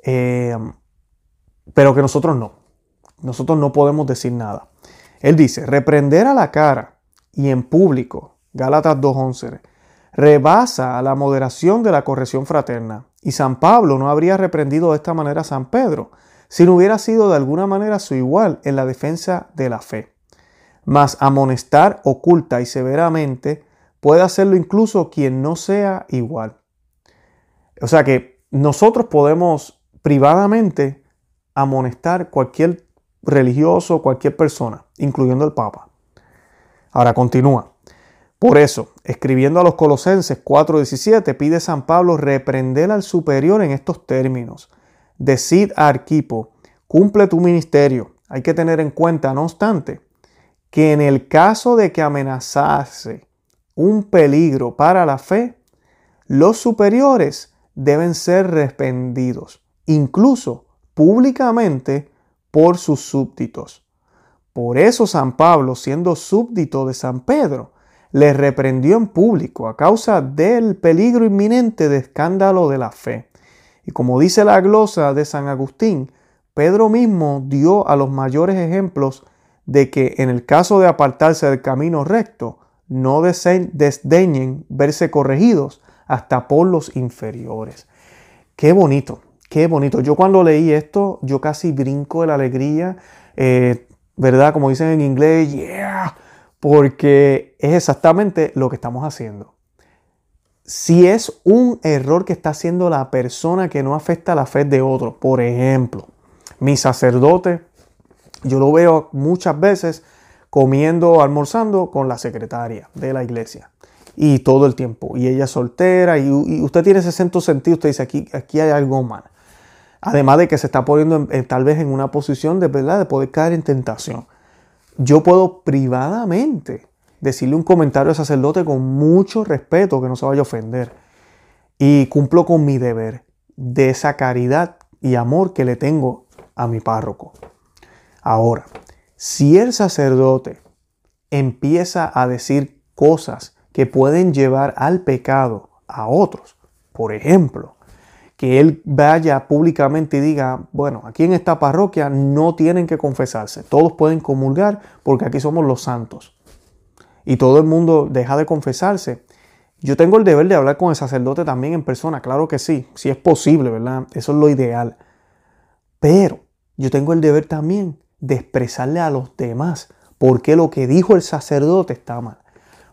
pero que nosotros no. Nosotros no podemos decir nada. Él dice, reprender a la cara y en público, Gálatas 2.11, rebasa a la moderación de la corrección fraterna. Y San Pablo no habría reprendido de esta manera a San Pedro, si no hubiera sido de alguna manera su igual en la defensa de la fe. Mas amonestar oculta y severamente puede hacerlo incluso quien no sea igual. O sea que nosotros podemos privadamente amonestar cualquier religioso, cualquier persona, incluyendo el Papa. Ahora continúa. Por eso, escribiendo a los Colosenses 4:17, pide San Pablo reprender al superior en estos términos. Decid a Arquipo, cumple tu ministerio. Hay que tener en cuenta, no obstante, que en el caso de que amenazase un peligro para la fe, los superiores deben ser respendidos, incluso públicamente, por sus súbditos. Por eso San Pablo, siendo súbdito de San Pedro, le reprendió en público a causa del peligro inminente de escándalo de la fe. Y como dice la glosa de San Agustín, Pedro mismo dio a los mayores ejemplos de que en el caso de apartarse del camino recto, no desdeñen verse corregidos hasta por los inferiores. Qué bonito, qué bonito. Yo cuando leí esto, yo casi brinco de la alegría, eh, ¿verdad? Como dicen en inglés, yeah, porque es exactamente lo que estamos haciendo. Si es un error que está haciendo la persona que no afecta la fe de otro, por ejemplo, mi sacerdote, yo lo veo muchas veces comiendo o almorzando con la secretaria de la iglesia. Y todo el tiempo. Y ella soltera. Y, usted tiene ese sentido sentido. Usted dice, aquí, aquí hay algo mal. Además de que se está poniendo tal vez en una posición de, ¿verdad? de poder caer en tentación. Yo puedo privadamente decirle un comentario al sacerdote con mucho respeto, que no se vaya a ofender. Y cumplo con mi deber de esa caridad y amor que le tengo a mi párroco. Ahora, si el sacerdote empieza a decir cosas que pueden llevar al pecado a otros, por ejemplo, que él vaya públicamente y diga, bueno, aquí en esta parroquia no tienen que confesarse, todos pueden comulgar porque aquí somos los santos. Y todo el mundo deja de confesarse. Yo tengo el deber de hablar con el sacerdote también en persona, claro que sí, si es posible, ¿verdad? Eso es lo ideal. Pero yo tengo el deber también de expresarle a los demás por qué lo que dijo el sacerdote está mal.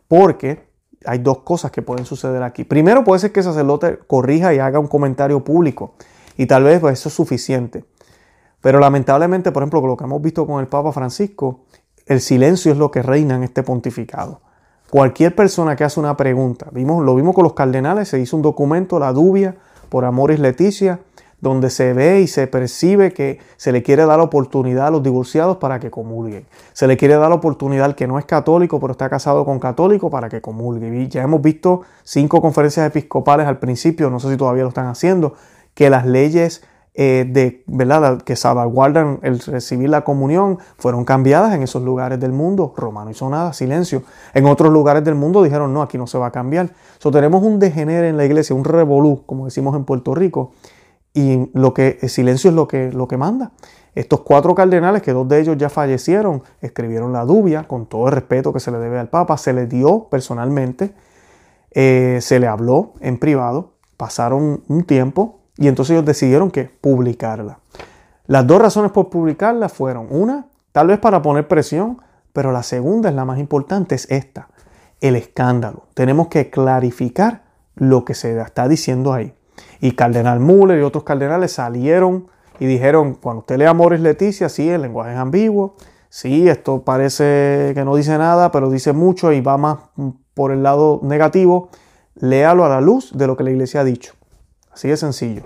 Porque hay dos cosas que pueden suceder aquí. Primero puede ser que el sacerdote corrija y haga un comentario público y tal vez pues, eso es suficiente. Pero lamentablemente, por ejemplo, con lo que hemos visto con el Papa Francisco, el silencio es lo que reina en este pontificado. Cualquier persona que hace una pregunta, vimos, lo vimos con los cardenales, se hizo un documento, la dubia por Amoris Leticia, donde se ve y se percibe que se le quiere dar la oportunidad a los divorciados para que comulguen. Se le quiere dar la oportunidad al que no es católico pero está casado con católico para que comulgue. Ya hemos visto cinco conferencias episcopales al principio, no sé si todavía lo están haciendo, que las leyes eh, de, que salvaguardan el recibir la comunión fueron cambiadas en esos lugares del mundo. Romano hizo nada, silencio. En otros lugares del mundo dijeron, no, aquí no se va a cambiar. So, tenemos un degenere en la iglesia, un revolú, como decimos en Puerto Rico, y lo que, el silencio es lo que, lo que manda. Estos cuatro cardenales, que dos de ellos ya fallecieron, escribieron la dubia con todo el respeto que se le debe al Papa, se le dio personalmente, eh, se le habló en privado, pasaron un tiempo y entonces ellos decidieron que publicarla. Las dos razones por publicarla fueron, una, tal vez para poner presión, pero la segunda es la más importante, es esta, el escándalo. Tenemos que clarificar lo que se está diciendo ahí. Y Cardenal Müller y otros cardenales salieron y dijeron, cuando usted lea Morris Leticia, sí, el lenguaje es ambiguo, sí, esto parece que no dice nada, pero dice mucho y va más por el lado negativo, léalo a la luz de lo que la iglesia ha dicho. Así de sencillo.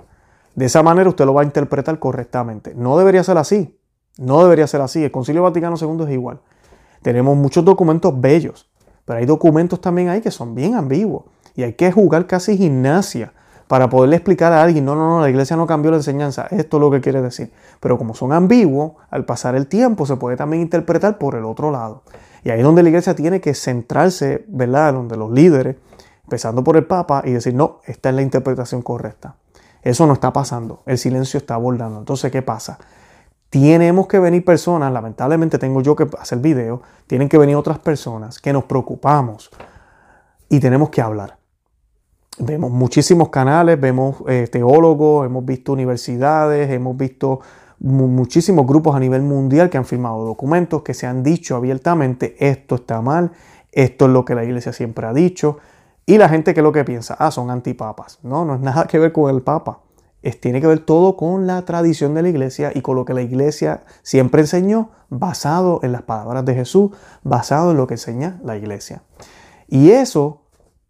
De esa manera usted lo va a interpretar correctamente. No debería ser así. No debería ser así. El Concilio Vaticano II es igual. Tenemos muchos documentos bellos, pero hay documentos también ahí que son bien ambiguos. Y hay que jugar casi gimnasia para poderle explicar a alguien, no, no, no, la iglesia no cambió la enseñanza, esto es lo que quiere decir. Pero como son ambiguos, al pasar el tiempo se puede también interpretar por el otro lado. Y ahí es donde la iglesia tiene que centrarse, ¿verdad? Donde los líderes, empezando por el Papa, y decir, no, esta es la interpretación correcta. Eso no está pasando, el silencio está abordando. Entonces, ¿qué pasa? Tenemos que venir personas, lamentablemente tengo yo que hacer video, tienen que venir otras personas que nos preocupamos y tenemos que hablar. Vemos muchísimos canales, vemos eh, teólogos, hemos visto universidades, hemos visto muchísimos grupos a nivel mundial que han firmado documentos que se han dicho abiertamente esto está mal, esto es lo que la iglesia siempre ha dicho. Y la gente que lo que piensa, ah, son antipapas. No, no es nada que ver con el papa. Tiene que ver todo con la tradición de la iglesia y con lo que la iglesia siempre enseñó, basado en las palabras de Jesús, basado en lo que enseña la iglesia. Y eso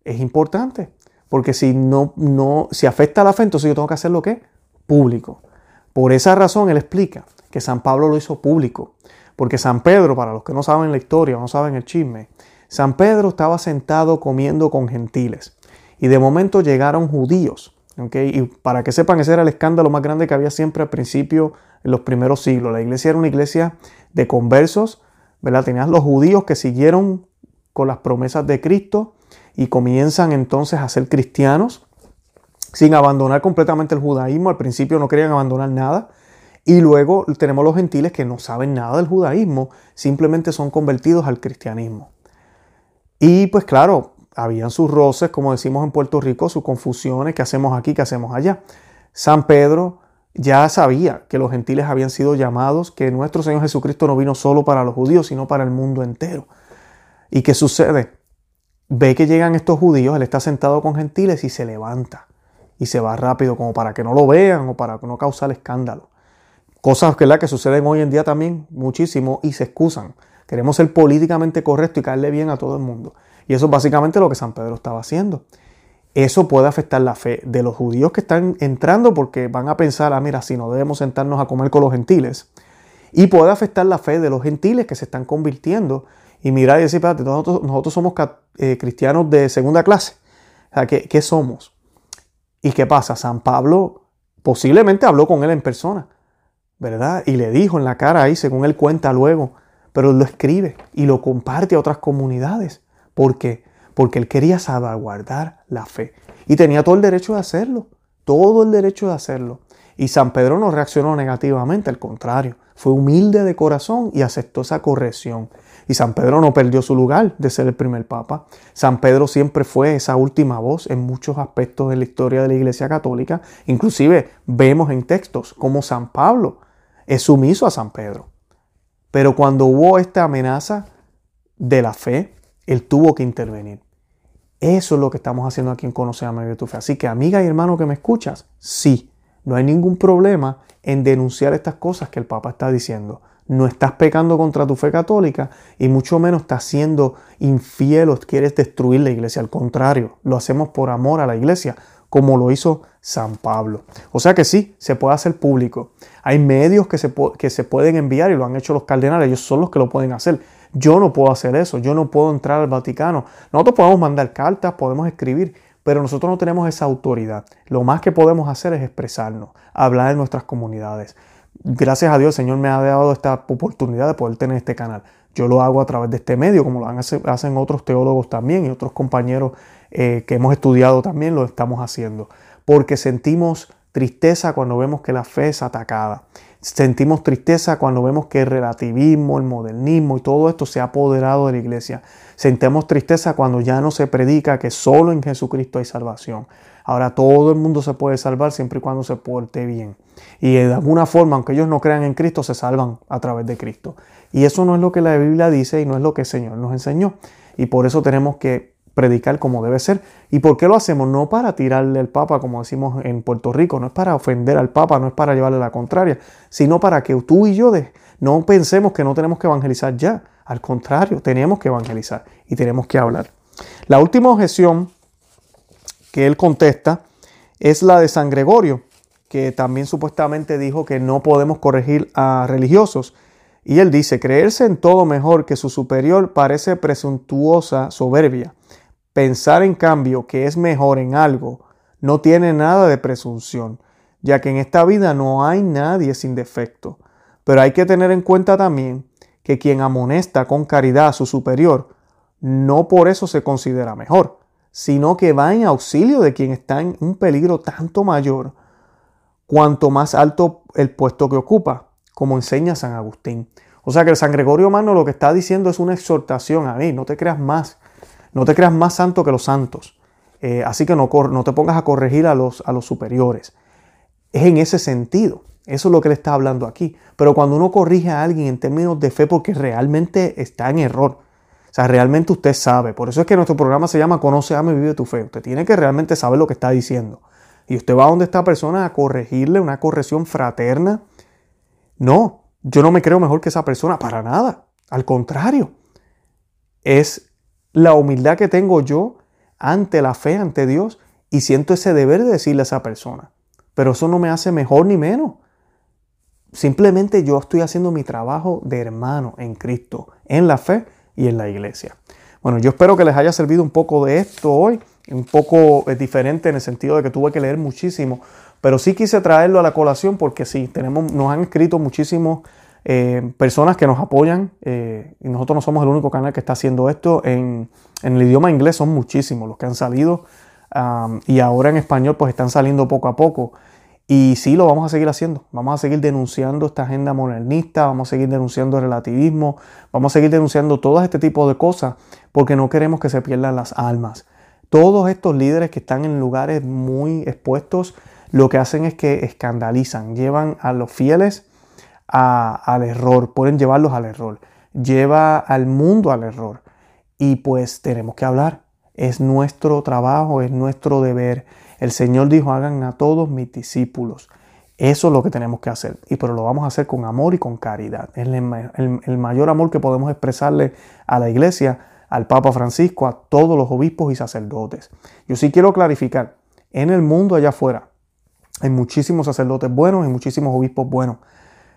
es importante. Porque si no, no, si afecta a la fe, entonces yo tengo que hacer lo que? Público. Por esa razón él explica que San Pablo lo hizo público. Porque San Pedro, para los que no saben la historia o no saben el chisme, San Pedro estaba sentado comiendo con gentiles. Y de momento llegaron judíos. Y para que sepan, ese era el escándalo más grande que había siempre al principio, en los primeros siglos. La iglesia era una iglesia de conversos, ¿verdad? Tenías los judíos que siguieron con las promesas de Cristo y comienzan entonces a ser cristianos sin abandonar completamente el judaísmo. Al principio no querían abandonar nada. Y luego tenemos los gentiles que no saben nada del judaísmo, simplemente son convertidos al cristianismo. Y pues claro, habían sus roces, como decimos en Puerto Rico, sus confusiones, qué hacemos aquí, qué hacemos allá. San Pedro ya sabía que los gentiles habían sido llamados, que nuestro Señor Jesucristo no vino solo para los judíos, sino para el mundo entero. ¿Y qué sucede? Ve que llegan estos judíos, él está sentado con gentiles y se levanta y se va rápido como para que no lo vean o para no causar escándalo. Cosas que suceden hoy en día también muchísimo y se excusan. Queremos ser políticamente correcto y caerle bien a todo el mundo. Y eso es básicamente lo que San Pedro estaba haciendo. Eso puede afectar la fe de los judíos que están entrando porque van a pensar, ah, mira, si no debemos sentarnos a comer con los gentiles. Y puede afectar la fe de los gentiles que se están convirtiendo y mirar y decir, espérate, nosotros, somos eh, cristianos de segunda clase. ¿qué, ¿qué somos? ¿Y qué pasa? San Pablo posiblemente habló con él en persona, ¿verdad? Y le dijo en la cara ahí, según él cuenta luego, pero lo escribe y lo comparte a otras comunidades. ¿Por qué? Porque él quería salvaguardar la fe. Y tenía todo el derecho de hacerlo, todo el derecho de hacerlo. Y San Pedro no reaccionó negativamente, al contrario, fue humilde de corazón y aceptó esa corrección. Y San Pedro no perdió su lugar de ser el primer papa. San Pedro siempre fue esa última voz en muchos aspectos de la historia de la Iglesia Católica. Inclusive vemos en textos como San Pablo es sumiso a San Pedro. Pero cuando hubo esta amenaza de la fe, él tuvo que intervenir. Eso es lo que estamos haciendo aquí en Conoce a de tu Fe. Así que amiga y hermano que me escuchas, sí, no hay ningún problema en denunciar estas cosas que el Papa está diciendo no estás pecando contra tu fe católica y mucho menos estás siendo infiel o quieres destruir la iglesia. Al contrario, lo hacemos por amor a la iglesia, como lo hizo San Pablo. O sea que sí, se puede hacer público. Hay medios que se, que se pueden enviar y lo han hecho los cardenales, ellos son los que lo pueden hacer. Yo no puedo hacer eso, yo no puedo entrar al Vaticano. Nosotros podemos mandar cartas, podemos escribir, pero nosotros no tenemos esa autoridad. Lo más que podemos hacer es expresarnos, hablar en nuestras comunidades gracias a Dios, el Señor me ha dado esta oportunidad de poder tener este canal. Yo lo hago a través de este medio, como lo hacen otros teólogos también y otros compañeros eh, que hemos estudiado también lo estamos haciendo. Porque sentimos tristeza cuando vemos que la fe es atacada. Sentimos tristeza cuando vemos que el relativismo, el modernismo y todo esto se ha apoderado de la iglesia. Sentimos tristeza cuando ya no se predica que solo en Jesucristo hay salvación. Ahora todo el mundo se puede salvar siempre y cuando se porte bien. Y de alguna forma, aunque ellos no crean en Cristo, se salvan a través de Cristo. Y eso no es lo que la Biblia dice y no es lo que el Señor nos enseñó. Y por eso tenemos que predicar como debe ser. ¿Y por qué lo hacemos? No para tirarle al Papa, como decimos en Puerto Rico, no es para ofender al Papa, no es para llevarle la contraria, sino para que tú y yo no pensemos que no tenemos que evangelizar ya. Al contrario, tenemos que evangelizar y tenemos que hablar. La última objeción que él contesta es la de San Gregorio, que también supuestamente dijo que no podemos corregir a religiosos. Y él dice, creerse en todo mejor que su superior parece presuntuosa soberbia. Pensar en cambio que es mejor en algo no tiene nada de presunción, ya que en esta vida no hay nadie sin defecto. Pero hay que tener en cuenta también que quien amonesta con caridad a su superior, no por eso se considera mejor sino que va en auxilio de quien está en un peligro tanto mayor cuanto más alto el puesto que ocupa, como enseña San Agustín. O sea que el San Gregorio Mano lo que está diciendo es una exhortación a mí, no te creas más, no te creas más santo que los santos. Eh, así que no, te pongas a corregir a los, a los superiores. Es en ese sentido. Eso es lo que le está hablando aquí. Pero cuando uno corrige a alguien en términos de fe porque realmente está en error, o sea, realmente usted sabe. Por eso es que nuestro programa se llama Conoce, ama y vive tu fe. Usted tiene que realmente saber lo que está diciendo. Y usted va a donde esta persona a corregirle una corrección fraterna. No, yo no me creo mejor que esa persona para nada. Al contrario, es la humildad que tengo yo ante la fe, ante Dios, y siento ese deber de decirle a esa persona. Pero eso no me hace mejor ni menos. Simplemente yo estoy haciendo mi trabajo de hermano en Cristo, en la fe, y en la iglesia. Bueno, yo espero que les haya servido un poco de esto hoy, un poco eh, diferente en el sentido de que tuve que leer muchísimo, pero sí quise traerlo a la colación porque sí, tenemos, nos han escrito muchísimos eh, personas que nos apoyan eh, y nosotros no somos el único canal que está haciendo esto. En, en, el idioma inglés son muchísimos los que han salido y ahora en español pues están saliendo poco a poco. Y sí, lo vamos a seguir haciendo. Vamos a seguir denunciando esta agenda modernista, vamos a seguir denunciando el relativismo, vamos a seguir denunciando todo este tipo de cosas porque no queremos que se pierdan las almas. Todos estos líderes que están en lugares muy expuestos, lo que hacen es que escandalizan, llevan a los fieles al error, pueden llevarlos al error, lleva al mundo al error. Y pues tenemos que hablar. Es nuestro trabajo, es nuestro deber el Señor dijo, hagan a todos mis discípulos. Eso es lo que tenemos que hacer. Y pero lo vamos a hacer con amor y con caridad. Es el, mayor amor que podemos expresarle a la iglesia, al Papa Francisco, a todos los obispos y sacerdotes. Yo sí quiero clarificar, en el mundo allá afuera hay muchísimos sacerdotes buenos y muchísimos obispos buenos.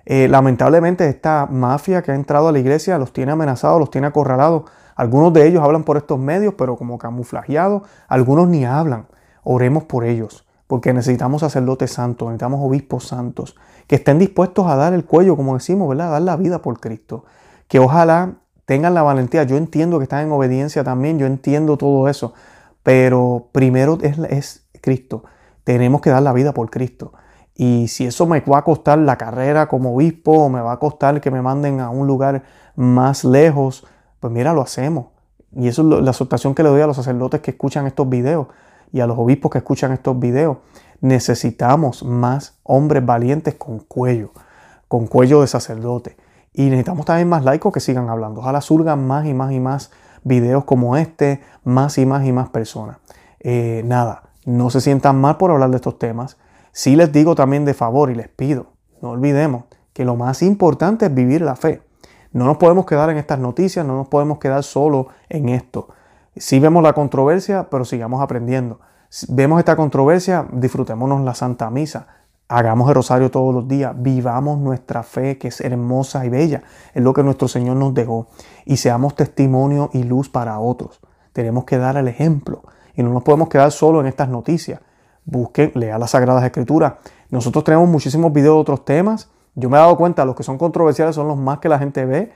Eh, lamentablemente esta mafia que ha entrado a la iglesia los tiene amenazados, los tiene acorralados. Algunos de ellos hablan por estos medios, pero como camuflajeados. Algunos ni hablan. Oremos por ellos, porque necesitamos sacerdotes santos, necesitamos obispos santos, que estén dispuestos a dar el cuello, como decimos, ¿verdad? A dar la vida por Cristo. Que ojalá tengan la valentía. Yo entiendo que están en obediencia también, yo entiendo todo eso, pero primero es, es Cristo. Tenemos que dar la vida por Cristo. Y si eso me va a costar la carrera como obispo o me va a costar que me manden a un lugar más lejos, pues mira, lo hacemos. Y eso es la exhortación que le doy a los sacerdotes que escuchan estos videos y a los obispos que escuchan estos videos, necesitamos más hombres valientes con cuello, con cuello de sacerdote. Y necesitamos también más laicos que sigan hablando. Ojalá surgan más y más y más videos como este, más y más y más personas. Eh, nada, no se sientan mal por hablar de estos temas. Sí les digo también de favor y les pido, no olvidemos que lo más importante es vivir la fe. No nos podemos quedar en estas noticias, no nos podemos quedar solo en esto. Si vemos la controversia, pero sigamos aprendiendo. vemos esta controversia, disfrutémonos la Santa Misa. Hagamos el rosario todos los días. Vivamos nuestra fe, que es hermosa y bella. Es lo que nuestro Señor nos dejó. Y seamos testimonio y luz para otros. Tenemos que dar el ejemplo. Y no nos podemos quedar solo en estas noticias. Busquen, lean las Sagradas Escrituras. Nosotros tenemos muchísimos videos de otros temas. Yo me he dado cuenta, los que son controversiales son los más que la gente ve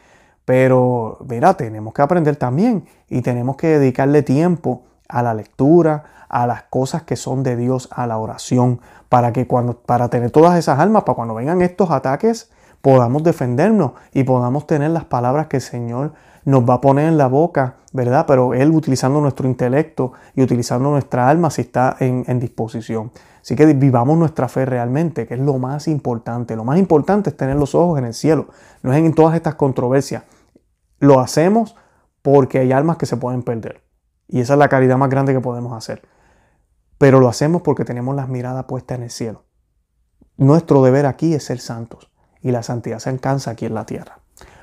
pero, mira, tenemos que aprender también y tenemos que dedicarle tiempo a la lectura, a las cosas que son de Dios, a la oración, para que cuando, para tener todas esas almas, para cuando vengan estos ataques, podamos defendernos y podamos tener las palabras que el Señor nos va a poner en la boca, ¿verdad? Pero Él utilizando nuestro intelecto y utilizando nuestra alma si está en, disposición. Así que vivamos nuestra fe realmente, que es lo más importante. Lo más importante es tener los ojos en el cielo, no es en todas estas controversias. Lo hacemos porque hay almas que se pueden perder. Y esa es la caridad más grande que podemos hacer. Pero lo hacemos porque tenemos las miradas puestas en el cielo. Nuestro deber aquí es ser santos. Y la santidad se alcanza aquí en la tierra.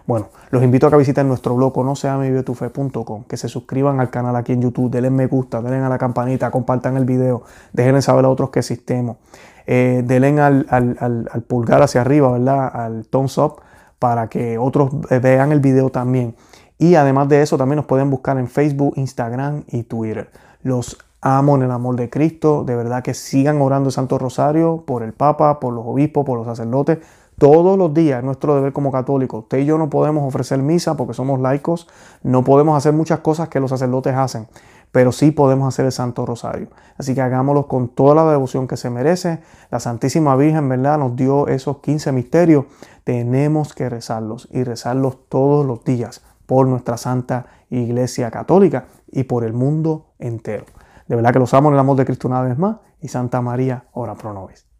Bueno, los invito a que visiten nuestro blog conoceamevivetufe.com, que se suscriban al canal aquí en YouTube, denle me gusta, denle a la campanita, compartan el video, déjenle saber a otros que existemos, eh, denle al, al, pulgar hacia arriba, ¿verdad? Al thumbs up para que otros vean el video también. Y además de eso, también nos pueden buscar en Facebook, Instagram y Twitter. Los amo en el amor de Cristo. De verdad que sigan orando el Santo Rosario por el Papa, por los obispos, por los sacerdotes. Todos los días es nuestro deber como católicos. Usted y yo no podemos ofrecer misa porque somos laicos. No podemos hacer muchas cosas que los sacerdotes hacen pero sí podemos hacer el Santo Rosario. Así que hagámoslo con toda la devoción que se merece. La Santísima Virgen, ¿verdad? Nos dio esos 15 misterios. Tenemos que rezarlos y rezarlos todos los días por nuestra Santa Iglesia Católica y por el mundo entero. De verdad que los amo en el amor de Cristo una vez más y Santa María, ora pro nobis.